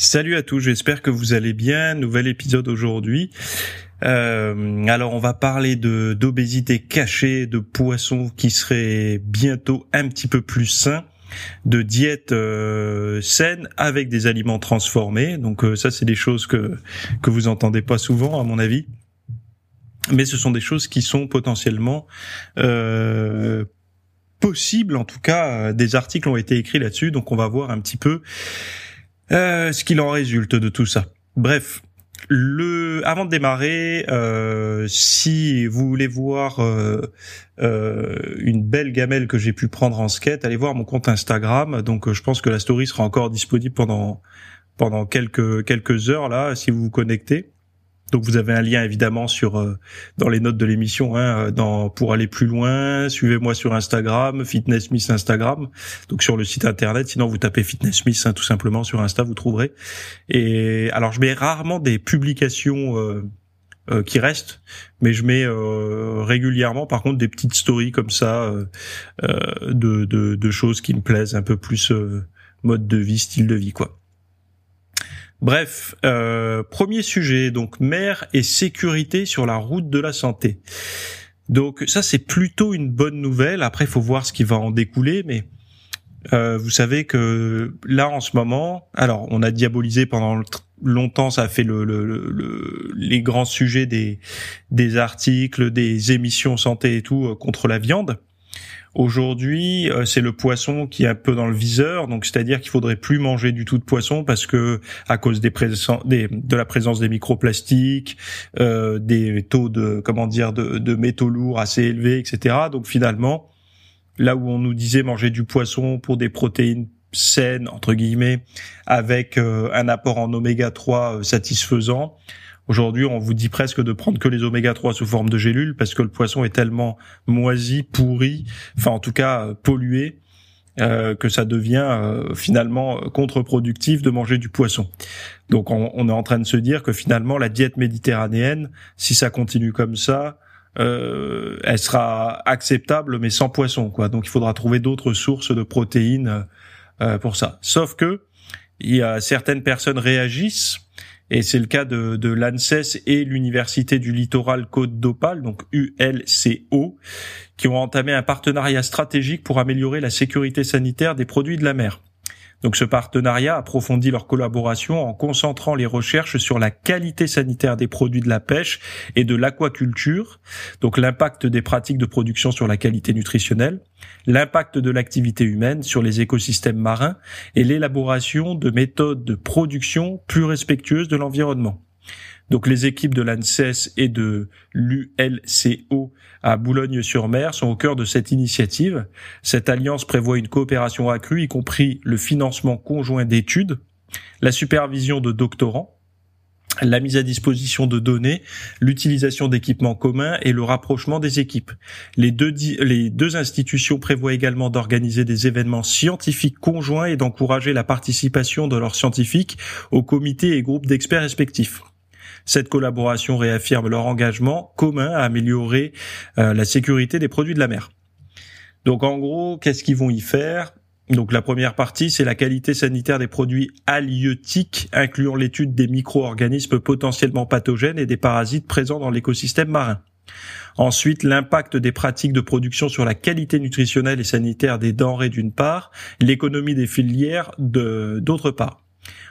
Salut à tous, j'espère que vous allez bien. Nouvel épisode aujourd'hui. Euh, alors on va parler de d'obésité cachée, de poissons qui seraient bientôt un petit peu plus sains, de diète euh, saine avec des aliments transformés. Donc euh, ça c'est des choses que que vous entendez pas souvent à mon avis, mais ce sont des choses qui sont potentiellement possibles. En tout cas, des articles ont été écrits là-dessus, donc on va voir un petit peu euh, ce qu'il en résulte de tout ça. Bref, le avant de démarrer, euh, si vous voulez voir euh, une belle gamelle que j'ai pu prendre en skate, allez voir mon compte Instagram. Donc je pense que la story sera encore disponible pendant pendant quelques quelques heures là si vous vous connectez. Donc vous avez un lien évidemment sur euh, dans les notes de l'émission hein, euh, dans pour aller plus loin. Suivez-moi sur Instagram, Fitness Instagram. Donc sur le site internet. Sinon vous tapez Fitness Miss hein, tout simplement sur Insta, vous trouverez. Et alors je mets rarement des publications euh, qui restent, mais je mets régulièrement par contre des petites stories comme ça de, de, de, choses qui me plaisent un peu plus mode de vie, style de vie quoi. Bref, euh, premier sujet, donc mer et sécurité sur la route de la santé. Donc ça c'est plutôt une bonne nouvelle. Après il faut voir ce qui va en découler, mais euh, vous savez que là en ce moment, alors on a diabolisé pendant longtemps, ça a fait le, le, les grands sujets des des articles, des émissions santé et tout euh, contre la viande. Aujourd'hui, euh, c'est le poisson qui est un peu dans le viseur, donc c'est-à-dire qu'il faudrait plus manger du tout de poisson parce que à cause des, des de la présence des microplastiques, euh, des taux de comment dire de, de métaux lourds assez élevés, etc. Donc finalement, là où on nous disait manger du poisson pour des protéines saines entre guillemets, avec euh, un apport en oméga 3 satisfaisant, Aujourd'hui, on vous dit presque de prendre que les oméga 3 sous forme de gélules parce que le poisson est tellement moisi, pourri, enfin en tout cas euh, pollué, euh, que ça devient euh, finalement contre-productif de manger du poisson. Donc on, est en train de se dire que finalement la diète méditerranéenne, si ça continue comme ça, elle sera acceptable mais sans poisson quoi. Donc il faudra trouver d'autres sources de protéines pour ça. Sauf que il y a certaines personnes réagissent et c'est le cas de, de l'ANSES et l'Université du Littoral Côte d'Opale, donc ULCO, qui ont entamé un partenariat stratégique pour améliorer la sécurité sanitaire des produits de la mer. Donc ce partenariat approfondit leur collaboration en concentrant les recherches sur la qualité sanitaire des produits de la pêche et de l'aquaculture, donc l'impact des pratiques de production sur la qualité nutritionnelle, l'impact de l'activité humaine sur les écosystèmes marins et l'élaboration de méthodes de production plus respectueuses de l'environnement. Donc les équipes de l'ANSES et de l'ULCO à Boulogne-sur-Mer sont au cœur de cette initiative. Cette alliance prévoit une coopération accrue, y compris le financement conjoint d'études, la supervision de doctorants, la mise à disposition de données, l'utilisation d'équipements communs et le rapprochement des équipes. Les deux, les deux institutions prévoient également d'organiser des événements scientifiques conjoints et d'encourager la participation de leurs scientifiques aux comités et groupes d'experts respectifs. Cette collaboration réaffirme leur engagement commun à améliorer euh, la sécurité des produits de la mer. Donc en gros, qu'est-ce qu'ils vont y faire? Donc la première partie, c'est la qualité sanitaire des produits halieutiques, incluant l'étude des micro-organismes potentiellement pathogènes et des parasites présents dans l'écosystème marin. Ensuite, l'impact des pratiques de production sur la qualité nutritionnelle et sanitaire des denrées d'une part, l'économie des filières d'autre part.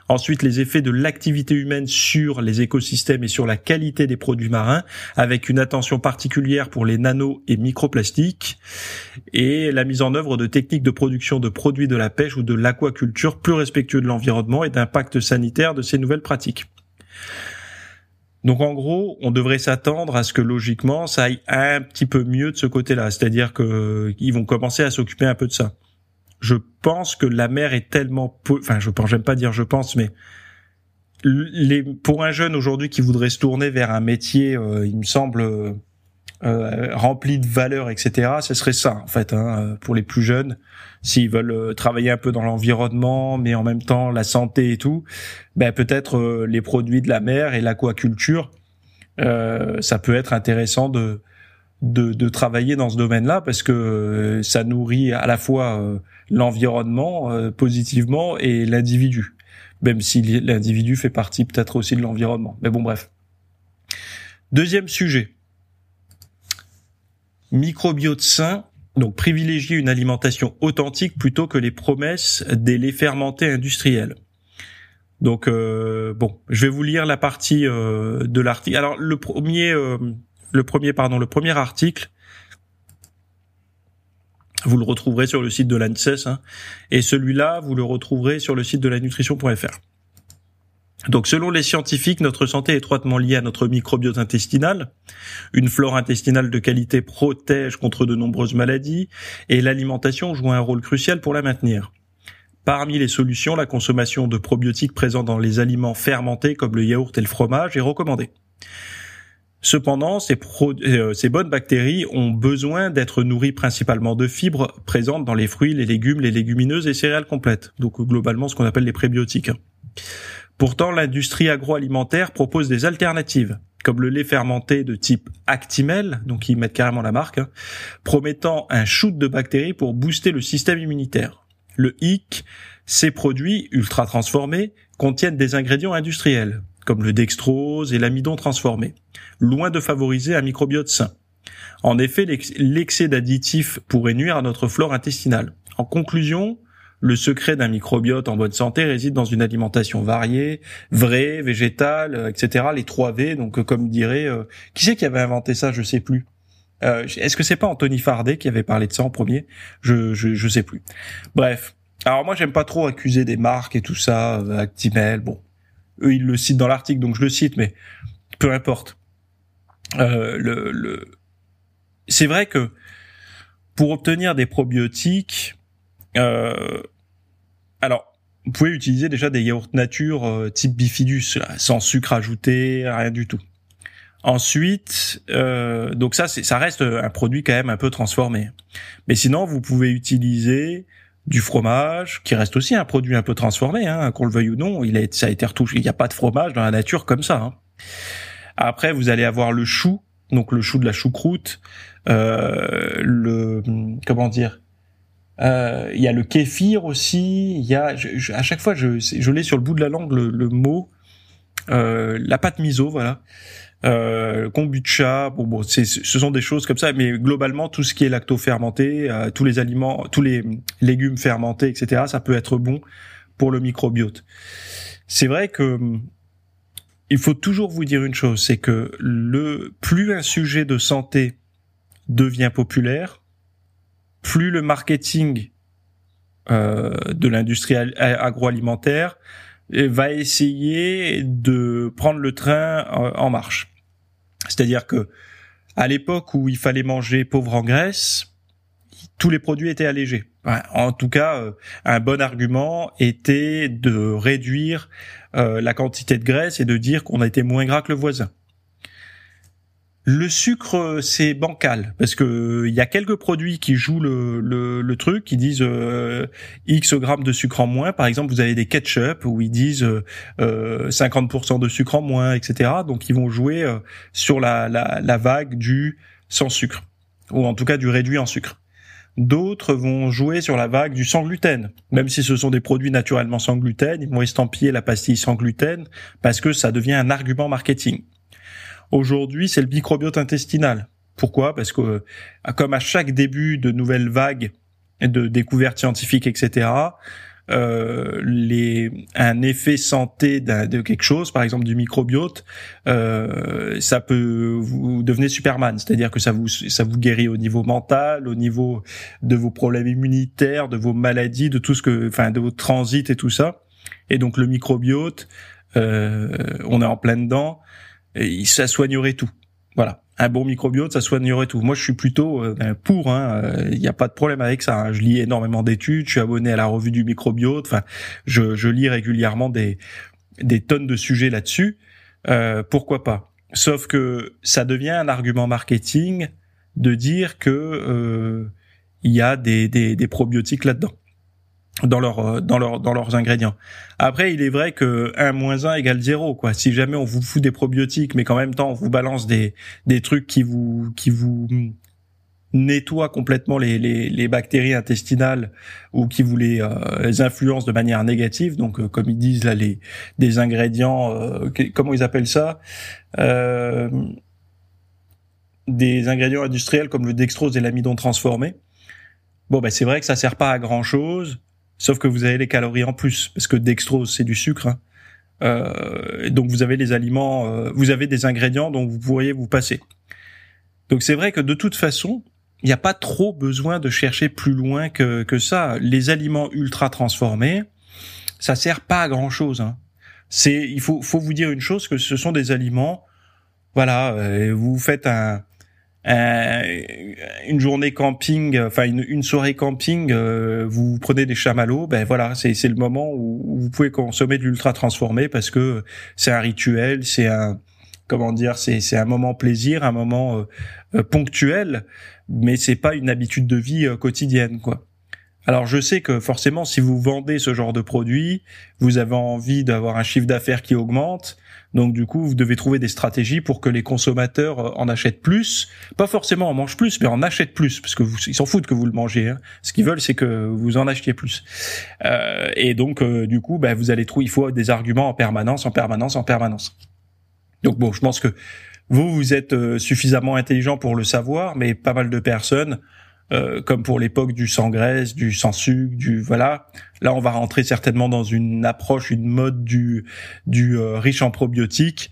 Ensuite, les effets de l'activité humaine sur les écosystèmes et sur la qualité des produits marins, avec une attention particulière pour les nano et microplastiques, et la mise en œuvre de techniques de production de produits de la pêche ou de l'aquaculture plus respectueux de l'environnement et d'impact sanitaire de ces nouvelles pratiques. Donc en gros, on devrait s'attendre à ce que logiquement ça aille un petit peu mieux de ce côté-là, c'est-à-dire qu'ils vont commencer à s'occuper un peu de ça je pense que la mer est tellement, enfin, je pense, j'aime pas dire je pense, mais les, pour un jeune aujourd'hui qui voudrait se tourner vers un métier, il me semble euh, rempli de valeurs, etc. Ce serait ça en fait hein, pour les plus jeunes, s'ils veulent euh, travailler un peu dans l'environnement, mais en même temps la santé et tout. Ben peut-être euh, les produits de la mer et l'aquaculture, euh, ça peut être intéressant de, de, de travailler dans ce domaine-là parce que ça nourrit à la fois l'environnement positivement et l'individu, même si l'individu fait partie peut-être aussi de l'environnement. Mais bon, bref. Deuxième sujet microbiote sain, donc privilégier une alimentation authentique plutôt que les promesses des laits fermentés industriels. Donc euh, bon, je vais vous lire la partie euh, de l'article. Alors le premier, euh, le premier pardon, le premier article, vous le retrouverez sur le site de l'ANSES, hein, et celui-là, vous le retrouverez sur le site de la nutrition.fr. Donc selon les scientifiques, notre santé est étroitement liée à notre microbiote intestinal. Une flore intestinale de qualité protège contre de nombreuses maladies et l'alimentation joue un rôle crucial pour la maintenir. Parmi les solutions, la consommation de probiotiques présents dans les aliments fermentés comme le yaourt et le fromage est recommandée. Cependant, ces, euh, ces bonnes bactéries ont besoin d'être nourries principalement de fibres présentes dans les fruits, les légumes, les légumineuses et céréales complètes. Donc globalement ce qu'on appelle les prébiotiques. Pourtant, l'industrie agroalimentaire propose des alternatives, comme le lait fermenté de type Actimel, donc ils mettent carrément la marque, promettant un shoot de bactéries pour booster le système immunitaire. Le hic, ces produits ultra transformés contiennent des ingrédients industriels, comme le dextrose et l'amidon transformé, loin de favoriser un microbiote sain. En effet, l'excès d'additifs pourrait nuire à notre flore intestinale. En conclusion, le secret d'un microbiote en bonne santé réside dans une alimentation variée, vraie, végétale, euh, etc. Les trois V. Donc, euh, comme dirait, euh, qui c'est qui avait inventé ça? Je sais plus. Est-ce que c'est pas Anthony Fardet qui avait parlé de ça en premier? Je, je je sais plus. Bref. Alors moi j'aime pas trop accuser des marques et tout ça, Actimel. Bon, eux ils le citent dans l'article donc je le cite, mais peu importe. le, le... c'est vrai que pour obtenir des probiotiques, euh, alors, vous pouvez utiliser déjà des yaourts nature euh, type bifidus, sans sucre ajouté, rien du tout. Ensuite, euh, donc ça, ça reste un produit quand même un peu transformé. Mais sinon, vous pouvez utiliser du fromage, qui reste aussi un produit un peu transformé, hein, qu'on le veuille ou non. Il a, ça a été retouché. Il n'y a pas de fromage dans la nature comme ça. Hein. Après, vous allez avoir le chou, donc le chou de la choucroute, euh, le comment dire, euh, il y a le kéfir aussi. Il y a, à chaque fois, je, je l'ai sur le bout de la langue le, mot, euh, la pâte miso, voilà. Euh, kombucha, bon, bon, ce sont des choses comme ça, mais globalement tout ce qui est lacto-fermenté, euh, tous les aliments, tous les légumes fermentés, etc., ça peut être bon pour le microbiote. C'est vrai que il faut toujours vous dire une chose, c'est que le plus un sujet de santé devient populaire, plus le marketing euh, de l'industrie agroalimentaire va essayer de prendre le train euh, en marche. C'est-à-dire que à l'époque où il fallait manger pauvre en graisse, tous les produits étaient allégés. En tout cas, euh, un bon argument était de réduire la quantité de graisse et de dire qu'on a été moins gras que le voisin. Le sucre, c'est bancal parce que il y a quelques produits qui jouent le, truc, qui disent euh, x grammes de sucre en moins. Par exemple, vous avez des ketchup où ils disent euh, 50% de sucre en moins, etc. Donc ils vont jouer euh, sur la, la, la vague du sans sucre ou en tout cas du réduit en sucre. D'autres vont jouer sur la vague du sans gluten. Même si ce sont des produits naturellement sans gluten, ils vont estampiller la pastille sans gluten parce que ça devient un argument marketing. Aujourd'hui, c'est le microbiote intestinal. Pourquoi? Parce que euh, comme à chaque début de nouvelles vagues de découvertes scientifiques, etc., euh, les, un effet santé de quelque chose, par exemple du microbiote, euh, ça peut vous devenez Superman, c'est-à-dire que ça vous ça vous guérit au niveau mental, au niveau de vos problèmes immunitaires, de vos maladies, de tout ce que, enfin, de vos transits et tout ça. Et donc le microbiote, euh, on est en plein dedans ça soignerait tout. Voilà. Un bon microbiote, ça soignerait tout. Moi, je suis plutôt euh, ben, pour. Hein, il hein, n'y a pas de problème avec ça. Hein. Je lis énormément d'études. Je suis abonné à la revue du microbiote. Enfin, je, je lis régulièrement des des tonnes de sujets là-dessus, euh, pourquoi pas? Sauf que ça devient un argument marketing de dire que euh, il y a des, des, des probiotiques là-dedans dans leur euh, dans leur dans leurs ingrédients. Après, il est vrai que 1 moins 1 égale 0 quoi. Si jamais on vous fout des probiotiques mais qu'en même temps on vous balance des des trucs qui vous qui vous nettoient complètement les, les, les bactéries intestinales ou qui vous les, euh, influencent de manière négative donc euh, comme ils disent là les des ingrédients comment ils appellent ça des ingrédients industriels comme le dextrose et l'amidon transformé bon ben c'est vrai que ça sert pas à grand chose Sauf que vous avez les calories en plus, parce que dextrose c'est du sucre. Hein. Euh, donc vous avez les aliments, euh, vous avez des ingrédients dont vous pourriez vous passer. Donc c'est vrai que de toute façon, il n'y a pas trop besoin de chercher plus loin que, que ça. Les aliments ultra transformés, ça sert pas à grand chose. Hein. C'est, il faut, faut vous dire une chose que ce sont des aliments. Voilà, euh, vous faites un, euh, une journée camping, enfin une, une soirée camping, euh, vous prenez des chamallows, ben voilà, c'est le moment où, vous pouvez consommer de l'ultra transformé parce que c'est un rituel, c'est un comment dire, c'est un moment plaisir, un moment euh, ponctuel, mais c'est pas une habitude de vie quotidienne quoi. Alors je sais que forcément si vous vendez ce genre de produit, vous avez envie d'avoir un chiffre d'affaires qui augmente, donc du coup, vous devez trouver des stratégies pour que les consommateurs euh, en achètent plus, pas forcément en mangent plus, mais en achètent plus, parce que vous, ils s'en foutent que vous le mangez. Hein. Ce qu'ils veulent, c'est que vous en achetiez plus. Euh, et donc euh, du coup, bah, vous allez trouver, il faut des arguments en permanence, en permanence, en permanence. Donc bon, je pense que vous, vous êtes euh, suffisamment intelligent pour le savoir, mais pas mal de personnes euh, comme pour l'époque du sans graisse, du sans sucre, du voilà. Là, on va rentrer certainement dans une approche, une mode du du euh, riche en probiotiques.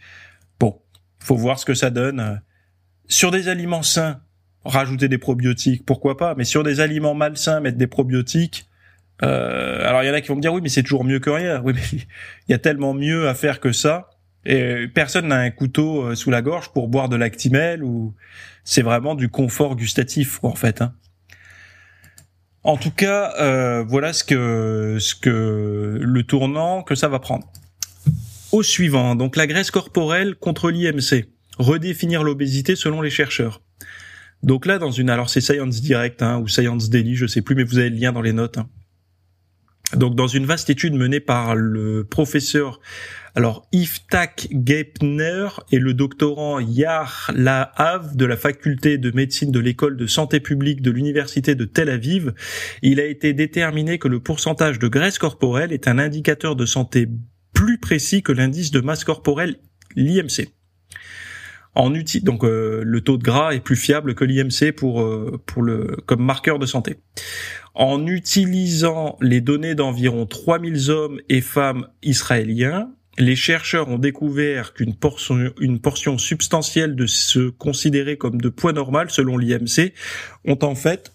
Bon, faut voir ce que ça donne. Sur des aliments sains, rajouter des probiotiques, pourquoi pas. Mais sur des aliments malsains, mettre des probiotiques. Euh, alors il y en a qui vont me dire oui, mais c'est toujours mieux que rien. Oui, mais il y a tellement mieux à faire que ça. Et personne n'a un couteau sous la gorge pour boire de l'actimel ou c'est vraiment du confort gustatif en fait. Hein. En tout cas, euh, voilà ce que ce que le tournant que ça va prendre. Au suivant, donc la graisse corporelle contre l'IMC. Redéfinir l'obésité selon les chercheurs. Donc là, dans une, alors c'est Science Direct hein, ou Science Daily, je sais plus, mais vous avez le lien dans les notes. Hein. Donc dans une vaste étude menée par le professeur alors Iftak et le doctorant Yar Lahav de la faculté de médecine de l'école de santé publique de l'université de Tel Aviv, il a été déterminé que le pourcentage de graisse corporelle est un indicateur de santé plus précis que l'indice de masse corporelle l'IMC. En donc euh, le taux de gras est plus fiable que l'IMC pour euh, pour le comme marqueur de santé. En utilisant les données d'environ 3000 hommes et femmes israéliens, les chercheurs ont découvert qu'une portion, une portion substantielle de ce considéré comme de poids normal selon l'IMC ont en fait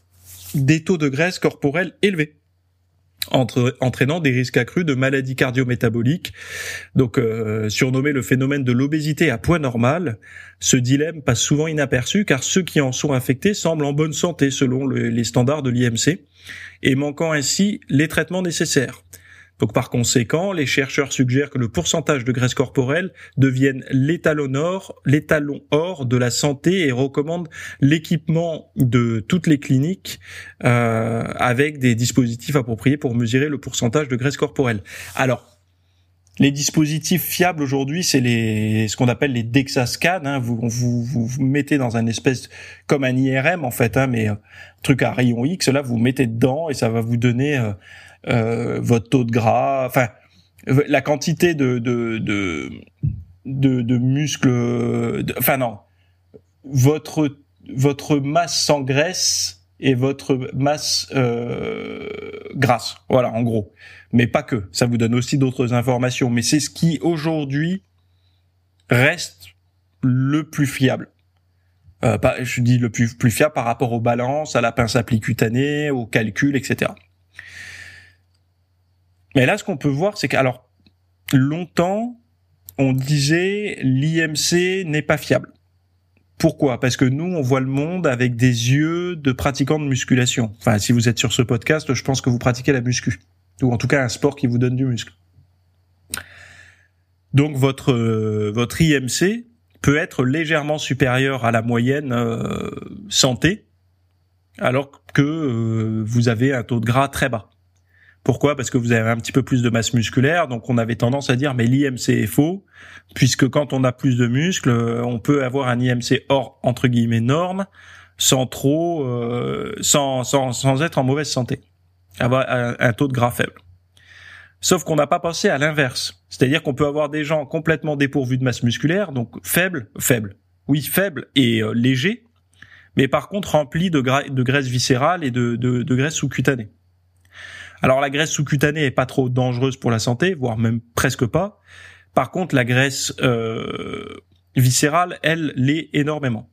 des taux de graisse corporelle élevés entre, entraînant des risques accrus de maladies cardio-métaboliques. Donc, euh, surnommé le phénomène de l'obésité à poids normal, ce dilemme passe souvent inaperçu car ceux qui en sont affectés semblent en bonne santé selon les standards de l'IMC et manquant ainsi les traitements nécessaires. Donc par conséquent, les chercheurs suggèrent que le pourcentage de graisse corporelle devienne l'étalon or, l'étalon or de la santé et recommandent l'équipement de toutes les cliniques euh, avec des dispositifs appropriés pour mesurer le pourcentage de graisse corporelle. Alors les dispositifs fiables aujourd'hui, c'est ce qu'on appelle les DEXA Hein. Vous, vous, mettez dans un espèce comme un IRM en fait, hein, mais euh, truc à rayon X. Là, vous mettez dedans et ça va vous donner euh, votre taux de gras, enfin la quantité de de de de, de muscles, enfin non, votre votre masse sans graisse et votre masse euh, grasse, voilà en gros. Mais pas que, ça vous donne aussi d'autres informations. Mais c'est ce qui aujourd'hui reste le plus fiable. Euh, pas, je dis le plus, plus fiable par rapport aux balances, à la pince à pli cutanée, aux calculs, etc. Mais là, ce qu'on peut voir, c'est qu'alors longtemps, on disait l'IMC n'est pas fiable. Pourquoi? Parce que nous, on voit le monde avec des yeux de pratiquants de musculation. Enfin, si vous êtes sur ce podcast, je pense que vous pratiquez la muscu, ou en tout cas un sport qui vous donne du muscle. Donc votre votre IMC peut être légèrement supérieur à la moyenne santé, alors que vous avez un taux de gras très bas. Pourquoi? Parce que vous avez un petit peu plus de masse musculaire, donc on avait tendance à dire mais l'IMC est faux, puisque quand on a plus de muscles, on peut avoir un IMC hors entre guillemets norme, sans trop, euh, sans, sans, sans être en mauvaise santé, avoir un, taux de gras faible. Sauf qu'on n'a pas pensé à l'inverse, c'est-à-dire qu'on peut avoir des gens complètement dépourvus de masse musculaire, donc faibles, faibles, oui faibles et euh, légers, mais par contre remplis de, graisse viscérale et de, de graisse sous-cutanée. Alors la graisse sous-cutanée est pas trop dangereuse pour la santé, voire même presque pas. Par contre, la graisse euh, viscérale, elle, l'est énormément.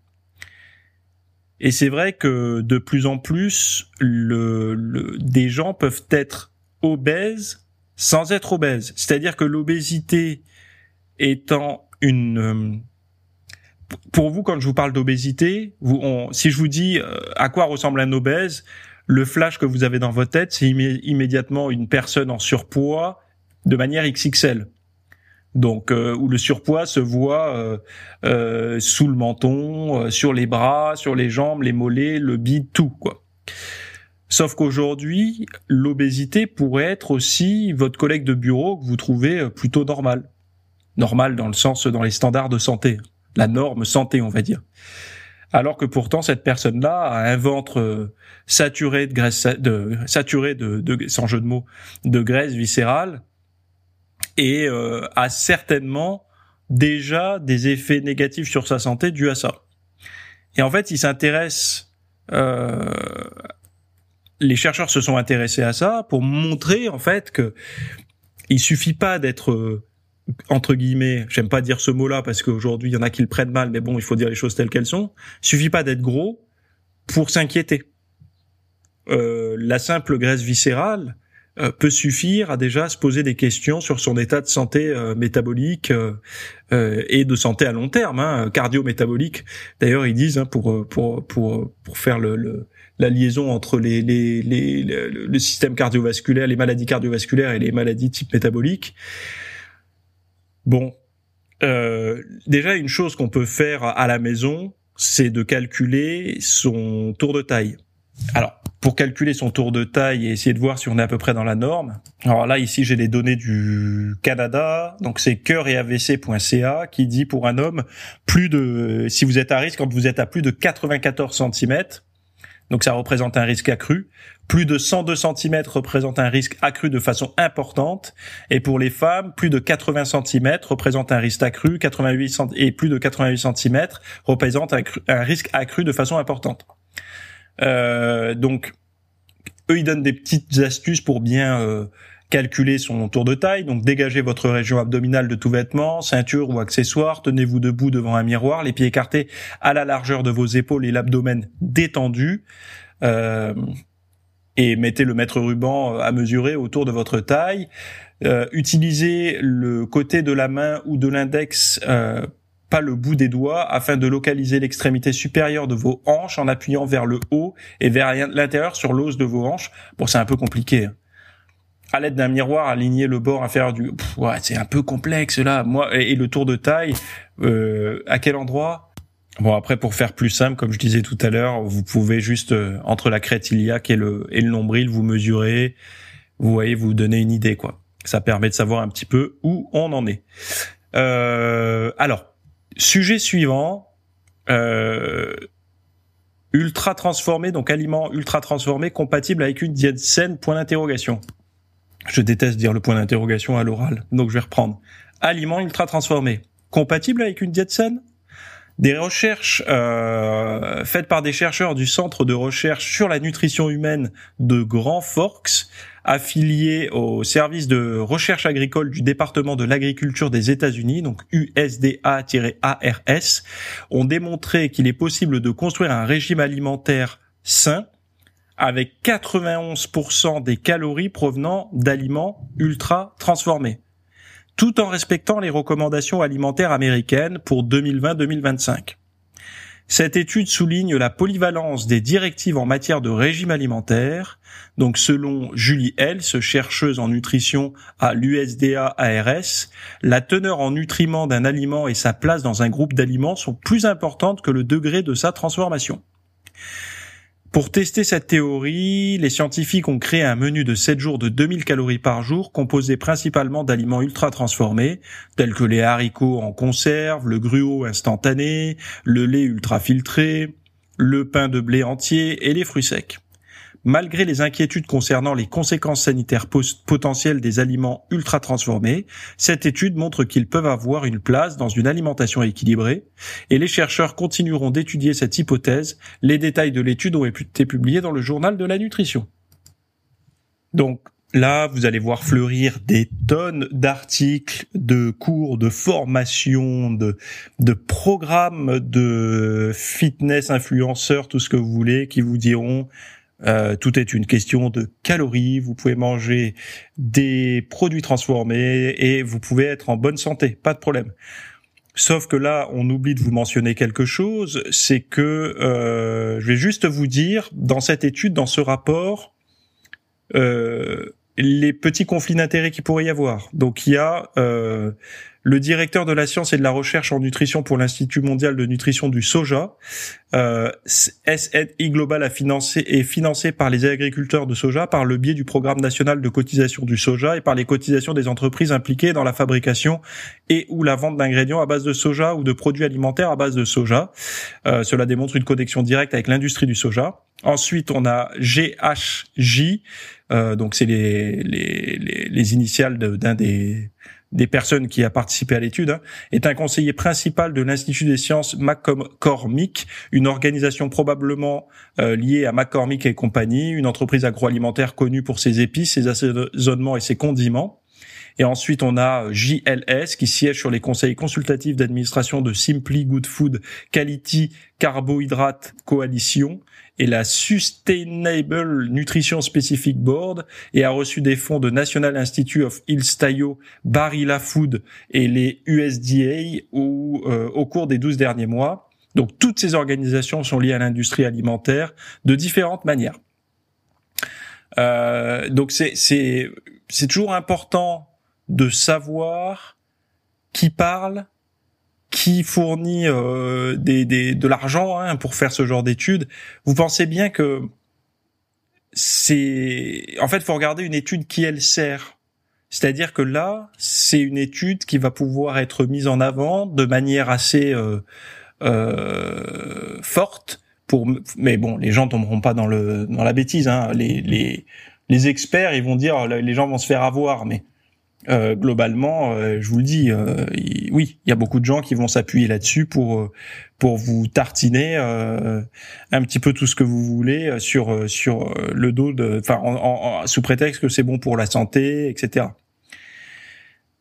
Et c'est vrai que de plus en plus, le, des gens peuvent être obèses sans être obèses. C'est-à-dire que l'obésité étant une... Pour vous, quand je vous parle d'obésité, si je vous dis euh, à quoi ressemble un obèse, le flash que vous avez dans votre tête, c'est immédiatement une personne en surpoids de manière XXL. Donc euh, où le surpoids se voit euh, euh, sous le menton, sur les bras, sur les jambes, les mollets, le bide, tout quoi. Sauf qu'aujourd'hui, l'obésité pourrait être aussi votre collègue de bureau que vous trouvez plutôt normal. Normal dans le sens dans les standards de santé, la norme santé on va dire alors que pourtant cette personne-là a un ventre euh, saturé de graisse, de, saturé de, de, sans jeu de mots, de graisse viscérale et euh, a certainement déjà des effets négatifs sur sa santé dus à ça. Et en fait, il s'intéresse, euh, les chercheurs se sont intéressés à ça pour montrer en fait que il suffit pas d'être entre guillemets, j'aime pas dire ce mot-là parce qu'aujourd'hui il y en a qui le prennent mal, mais bon, il faut dire les choses telles qu'elles sont. Suffit pas d'être gros pour s'inquiéter. Euh, la simple graisse viscérale euh, peut suffire à déjà se poser des questions sur son état de santé euh, métabolique et de santé à long terme, hein, cardio-métabolique. D'ailleurs, ils disent hein, pour pour pour pour faire le, la liaison entre les, les, les, le système cardiovasculaire, les maladies cardiovasculaires et les maladies type métabolique. Bon, euh, déjà une chose qu'on peut faire à la maison, c'est de calculer son tour de taille. Alors, pour calculer son tour de taille et essayer de voir si on est à peu près dans la norme. Alors là, ici, j'ai les données du Canada. Donc, c'est cœur et avc.ca qui dit pour un homme, plus de, si vous êtes à risque, quand vous êtes à plus de 94 cm, donc ça représente un risque accru. Plus de 102 cm représente un risque accru de façon importante. Et pour les femmes, plus de 80 cm représente un risque accru, 88 et plus de 88 cm représente un, risque accru de façon importante. Euh, donc, eux, ils donnent des petites astuces pour bien euh, calculer son tour de taille, donc dégagez votre région abdominale de tout vêtement, ceinture ou accessoire, tenez-vous debout devant un miroir, les pieds écartés à la largeur de vos épaules et l'abdomen détendu. Euh, et mettez le mètre ruban euh, à mesurer autour de votre taille. Euh, utilisez le côté de la main ou de l'index, euh, pas le bout des doigts, afin de localiser l'extrémité supérieure de vos hanches en appuyant vers le haut et vers l'intérieur sur l'os de vos hanches. Bon, c'est un peu compliqué. Hein à l'aide d'un miroir aligner le bord inférieur du ouais, c'est un peu complexe là moi et, le tour de taille euh, à quel endroit? Bon après pour faire plus simple comme je disais tout à l'heure vous pouvez juste euh, entre la crête iliaque et le et le nombril vous mesurez vous voyez vous donnez une idée quoi. Ça permet de savoir un petit peu où on en est. Euh, alors sujet suivant euh, ultra transformé donc aliment ultra transformé compatible avec une diète saine point d'interrogation. Je déteste dire le point d'interrogation à l'oral, donc je vais reprendre. Aliments ultra transformés, compatibles avec une diète saine? Des recherches euh, faites par des chercheurs du Centre de recherche sur la nutrition humaine de Grand Forks, affilié au service de recherche agricole du département de l'agriculture des États-Unis, donc USDA-ARS, ont démontré qu'il est possible de construire un régime alimentaire sain avec 91% des calories provenant d'aliments ultra transformés, tout en respectant les recommandations alimentaires américaines pour 2020-2025. Cette étude souligne la polyvalence des directives en matière de régime alimentaire. Donc, selon Julie Hels, chercheuse en nutrition à l'USDA ARS, la teneur en nutriments d'un aliment et sa place dans un groupe d'aliments sont plus importantes que le degré de sa transformation. Pour tester cette théorie, les scientifiques ont créé un menu de 7 jours de 2000 calories par jour composé principalement d'aliments ultra transformés tels que les haricots en conserve, le gruau instantané, le lait ultra filtré, le pain de blé entier et les fruits secs. Malgré les inquiétudes concernant les conséquences sanitaires potentielles des aliments ultra transformés, cette étude montre qu'ils peuvent avoir une place dans une alimentation équilibrée et les chercheurs continueront d'étudier cette hypothèse. Les détails de l'étude ont été publiés dans le journal de la nutrition. Donc, Là, vous allez voir fleurir des tonnes d'articles, de cours, de formations, de, de programmes de fitness influenceurs, tout ce que vous voulez, qui vous diront euh, tout est une question de calories. Vous pouvez manger des produits transformés et vous pouvez être en bonne santé, pas de problème. Sauf que là, on oublie de vous mentionner quelque chose, c'est que euh, je vais juste vous dire, dans cette étude, dans ce rapport, euh, les petits conflits d'intérêts qui pourrait y avoir. Donc il y a euh, le directeur de la science et de la recherche en nutrition pour l'Institut mondial de nutrition du soja. Euh, SNI Global a financé, est financé par les agriculteurs de soja par le biais du programme national de cotisation du soja et par les cotisations des entreprises impliquées dans la fabrication et ou la vente d'ingrédients à base de soja ou de produits alimentaires à base de soja. Euh, cela démontre une connexion directe avec l'industrie du soja. Ensuite, on a GHJ, euh, donc c'est les, les, les, les initiales d'un des des personnes qui a participé à l'étude, hein, est un conseiller principal de l'Institut des sciences McCormick, une organisation probablement euh, liée à McCormick et compagnie, une entreprise agroalimentaire connue pour ses épices, ses assaisonnements et ses condiments. Et ensuite, on a JLS qui siège sur les conseils consultatifs d'administration de Simply Good Food Quality Carbohydrate Coalition et la Sustainable Nutrition Specific Board et a reçu des fonds de National Institute of Health Tayo, Barilla Food et les USDA au, euh, au cours des 12 derniers mois. Donc toutes ces organisations sont liées à l'industrie alimentaire de différentes manières. Euh, donc c'est c'est toujours important de savoir qui parle qui fournit euh, des, des, de l'argent hein, pour faire ce genre d'études, vous pensez bien que c'est en fait faut regarder une étude qui elle sert. C'est-à-dire que là, c'est une étude qui va pouvoir être mise en avant de manière assez euh, euh, forte pour mais bon, les gens tomberont pas dans le dans la bêtise hein. les les les experts, ils vont dire les gens vont se faire avoir mais euh, globalement, euh, je vous le dis, euh, oui, il y a beaucoup de gens qui vont s'appuyer là-dessus pour pour vous tartiner un petit peu tout ce que vous voulez sur sur le dos de, enfin, sous prétexte que c'est bon pour la santé, etc.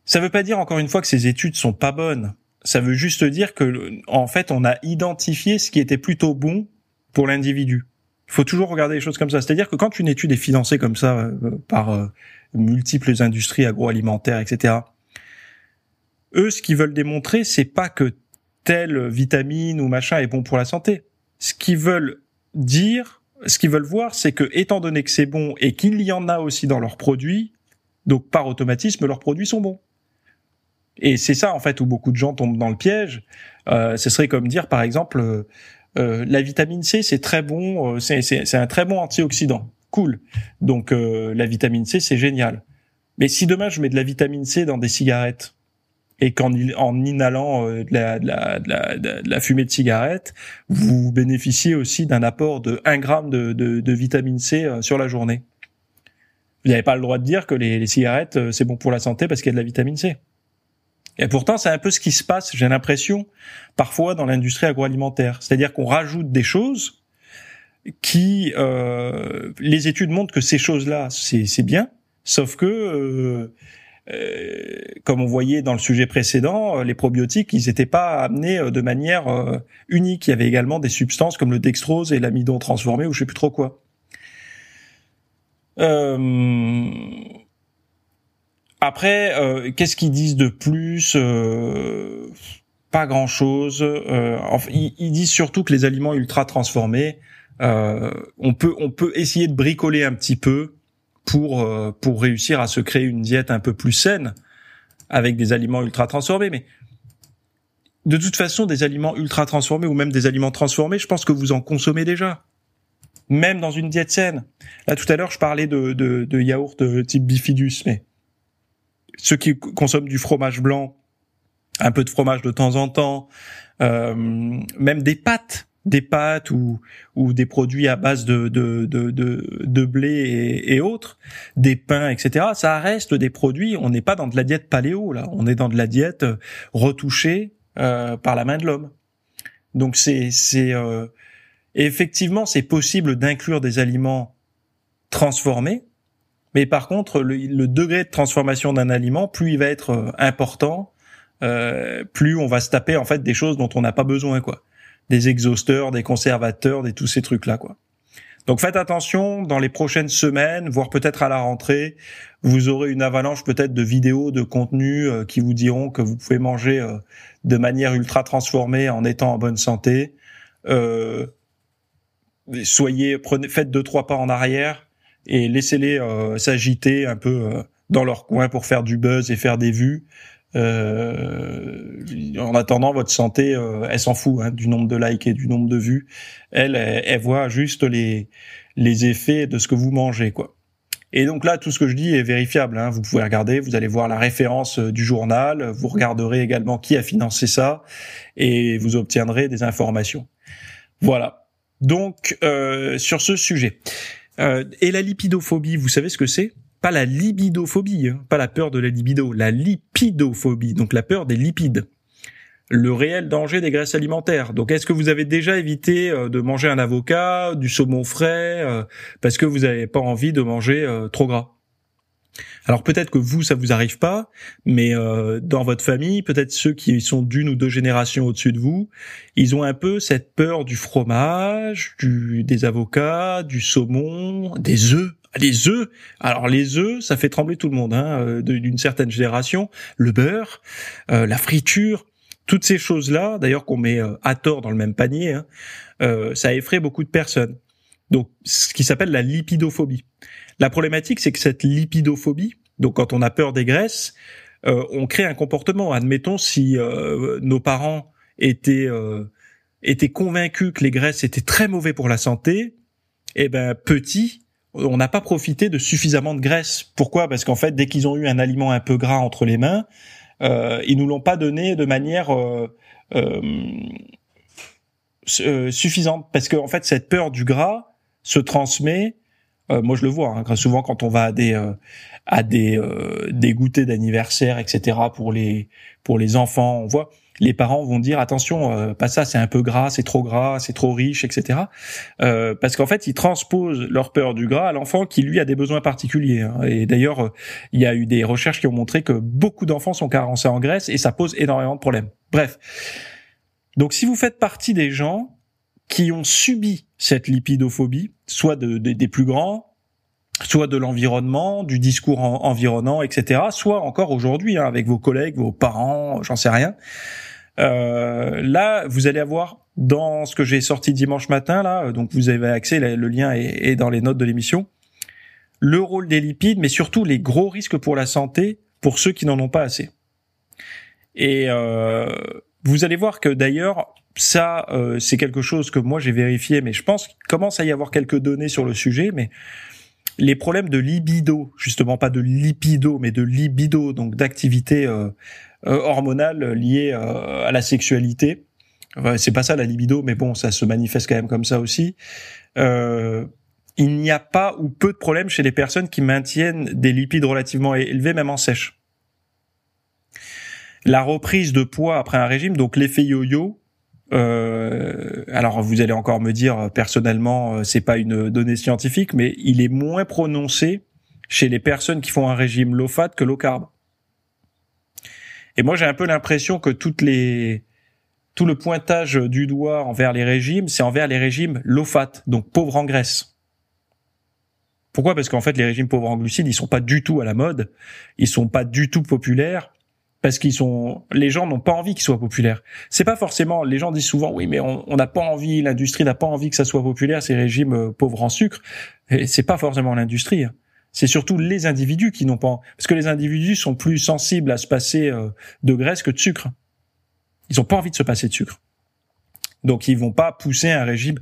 Ça veut pas dire encore une fois que ces études sont pas bonnes. Ça veut juste dire que en fait, on a identifié ce qui était plutôt bon pour l'individu. Il faut toujours regarder les choses comme ça. C'est-à-dire que quand une étude est financée comme ça par multiples industries agroalimentaires, etc. Eux, ce qu'ils veulent démontrer, c'est pas que telle vitamine ou machin est bon pour la santé. Ce qu'ils veulent dire, ce qu'ils veulent voir, c'est que étant donné que c'est bon et qu'il y en a aussi dans leurs produits, donc par automatisme, leurs produits sont bons. Et c'est ça en fait où beaucoup de gens tombent dans le piège. Euh, ce serait comme dire par exemple euh, euh la vitamine C c'est très bon, euh, c'est un très bon antioxydant cool. Donc euh, la vitamine C, c'est génial. Mais si demain je mets de la vitamine C dans des cigarettes et qu'en en inhalant euh, de, la, fumée de cigarette, vous bénéficiez aussi d'un apport de 1 gramme de, vitamine C euh, sur la journée. Vous n'avez pas le droit de dire que les, les cigarettes, c'est bon pour la santé parce qu'il y a de la vitamine C. Et pourtant, c'est un peu ce qui se passe, j'ai l'impression, parfois dans l'industrie agroalimentaire. C'est-à-dire qu'on rajoute des choses qui euh, les études montrent que ces choses-là c'est bien, sauf que euh, euh, comme on voyait dans le sujet précédent, les probiotiques, ils n'étaient pas amenés de manière unique. Il y avait également des substances comme le dextrose et l'amidon transformé ou je sais plus trop quoi. Après, qu'est-ce qu'ils disent de plus pas grand chose. Euh, ils, disent surtout que les aliments ultra transformés, euh, on peut on peut essayer de bricoler un petit peu pour euh, pour réussir à se créer une diète un peu plus saine avec des aliments ultra transformés. Mais de toute façon, des aliments ultra transformés ou même des aliments transformés, je pense que vous en consommez déjà, même dans une diète saine. Là, tout à l'heure, je parlais de, de, de yaourt type bifidus, mais ceux qui consomment du fromage blanc, un peu de fromage de temps en temps, euh, même des pâtes, des pâtes ou, ou des produits à base de, de, de, de, blé et, et, autres, des pains, etc. Ça reste des produits. On n'est pas dans de la diète paléo là. On est dans de la diète retouchée euh, par la main de l'homme. Donc c'est c'est euh, effectivement c'est possible d'inclure des aliments transformés, mais par contre le, le degré de transformation d'un aliment, plus il va être euh, important, euh, plus on va se taper en fait des choses dont on n'a pas besoin quoi, des exhausteurs, des conservateurs, des tous ces trucs là quoi. Donc faites attention dans les prochaines semaines, voire peut-être à la rentrée, vous aurez une avalanche peut-être de vidéos, de contenus euh, qui vous diront que vous pouvez manger euh, de manière ultra transformée en étant en bonne santé. Euh, soyez, prenez, faites deux trois pas en arrière et laissez-les s'agiter un peu dans leur coin pour faire du buzz et faire des vues. Euh, en attendant, votre santé, euh, elle s'en fout hein, du nombre de likes et du nombre de vues. Elle, elle, voit juste les les effets de ce que vous mangez, quoi. Et donc là, tout ce que je dis est vérifiable. Hein. Vous pouvez regarder, vous allez voir la référence euh, du journal, vous regarderez également qui a financé ça, et vous obtiendrez des informations. Voilà. Donc euh, sur ce sujet. Euh, et la lipidophobie, vous savez ce que c'est? Pas la libidophobie, hein, pas la peur de la libido, la lipidophobie, donc la peur des lipides. Le réel danger des graisses alimentaires. Donc, est-ce que vous avez déjà évité euh, de manger un avocat, du saumon frais, euh, parce que vous n'avez pas envie de manger euh, trop gras? Alors peut-être que vous, ça vous arrive pas, mais dans votre famille, peut-être ceux qui sont d'une ou deux générations au-dessus de vous, ils ont un peu cette peur du fromage, du, des avocats, du saumon, des œufs les œufs, alors les œufs, ça fait trembler tout le monde hein, euh, d'une certaine génération. Le beurre, euh, la friture, toutes ces choses-là, d'ailleurs qu'on met euh, à tort dans le même panier, hein, ça effraie beaucoup de personnes. Donc, ce qui s'appelle la lipidophobie. La problématique, c'est que cette lipidophobie, donc quand on a peur des graisses, on crée un comportement. Admettons si nos parents étaient étaient convaincus que les graisses étaient très mauvais pour la santé, eh ben petit, on n'a pas profité de suffisamment de graisse. Pourquoi? Parce qu'en fait, dès qu'ils ont eu un aliment un peu gras entre les mains, euh, ils nous l'ont pas donné de manière euh, euh, euh suffisante. Parce qu'en fait, cette peur du gras se transmet. Euh, moi, je le vois hein, souvent quand on va à des à des des goûters d'anniversaire, etc. pour les pour les enfants, on voit les parents vont dire attention, euh, pas ça, c'est un peu gras, c'est trop gras, c'est trop riche, etc. Euh, parce qu'en fait, ils transposent leur peur du gras à l'enfant qui lui a des besoins particuliers. Hein. Et d'ailleurs, euh, il y a eu des recherches qui ont montré que beaucoup d'enfants sont carencés en graisse et ça pose énormément de problèmes. Bref. Donc, si vous faites partie des gens qui ont subi cette lipidophobie, soit des plus grands, soit de l'environnement, du discours environnant, etc., soit encore aujourd'hui hein, avec vos collègues, vos parents, j'en sais rien. Euh, là, vous allez avoir dans ce que j'ai sorti dimanche matin, là, donc vous avez accès, le lien est, dans les notes de l'émission, le rôle des lipides, mais surtout les gros risques pour la santé pour ceux qui n'en ont pas assez. Et euh, vous allez voir que d'ailleurs, ça, euh, c'est quelque chose que moi j'ai vérifié, mais je pense qu'il commence à y avoir quelques données sur le sujet, mais les problèmes de libido, justement pas de lipido, mais de libido, donc d'activité euh, euh, hormonale liée euh, à la sexualité. c'est pas ça la libido, mais bon, ça se manifeste quand même comme ça aussi. il n'y a pas ou peu de problèmes chez les personnes qui maintiennent des lipides relativement élevés, même en sèche. La reprise de poids après un régime, donc l'effet yo-yo, euh, alors vous allez encore me dire personnellement, c'est pas une donnée scientifique, mais il est moins prononcé chez les personnes qui font un régime low fat que low carb. Et moi, j'ai un peu l'impression que toutes les tout le pointage du doigt envers les régimes, c'est envers les régimes low fat, donc pauvres en graisse. Pourquoi? Parce qu'en fait, les régimes pauvres en glucides, ils sont pas du tout à la mode, ils sont pas du tout populaires, parce qu'ils sont, les gens n'ont pas envie qu'ils soient populaires. C'est pas forcément, les gens disent souvent, oui, mais on n'a pas envie, l'industrie n'a pas envie que ça soit populaire, ces régimes euh, pauvres en sucre. Et c'est pas forcément l'industrie. C'est surtout les individus qui n'ont pas, parce que les individus sont plus sensibles à se passer euh, de graisse que de sucre. Ils ont pas envie de se passer de sucre. Donc ils vont pas pousser un régime.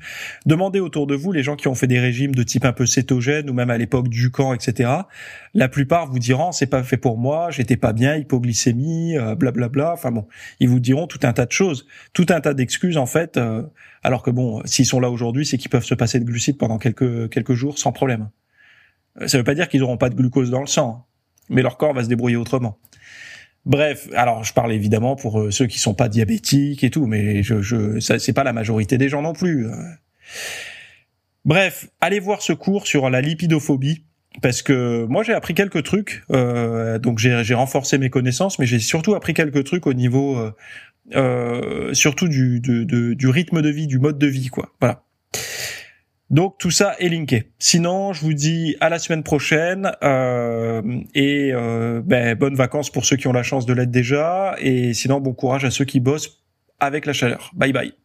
Demandez autour de vous les gens qui ont fait des régimes de type un peu cétogène ou même à l'époque du camp, etc. La plupart vous diront c'est pas fait pour moi, j'étais pas bien, hypoglycémie, euh, blablabla. Bla, bla. Enfin bon, ils vous diront tout un tas de choses, tout un tas d'excuses en fait. Euh, alors que bon, s'ils sont là aujourd'hui, c'est qu'ils peuvent se passer de glucides pendant quelques quelques jours sans problème. Euh, ça veut pas dire qu'ils auront pas de glucose dans le sang, hein. mais leur corps va se débrouiller autrement. Bref, alors je parle évidemment pour euh, ceux qui sont pas diabétiques et tout, mais je, je c'est pas la majorité des gens non plus. Hein. Bref, allez voir ce cours sur la lipidophobie parce que moi j'ai appris quelques trucs, euh, donc j'ai renforcé mes connaissances, mais j'ai surtout appris quelques trucs au niveau, euh, euh surtout du, du rythme de vie, du mode de vie, quoi. Voilà. Donc tout ça est linké. Sinon, je vous dis à la semaine prochaine euh, et euh, ben, bonnes vacances pour ceux qui ont la chance de l'être déjà. Et sinon, bon courage à ceux qui bossent avec la chaleur. Bye bye.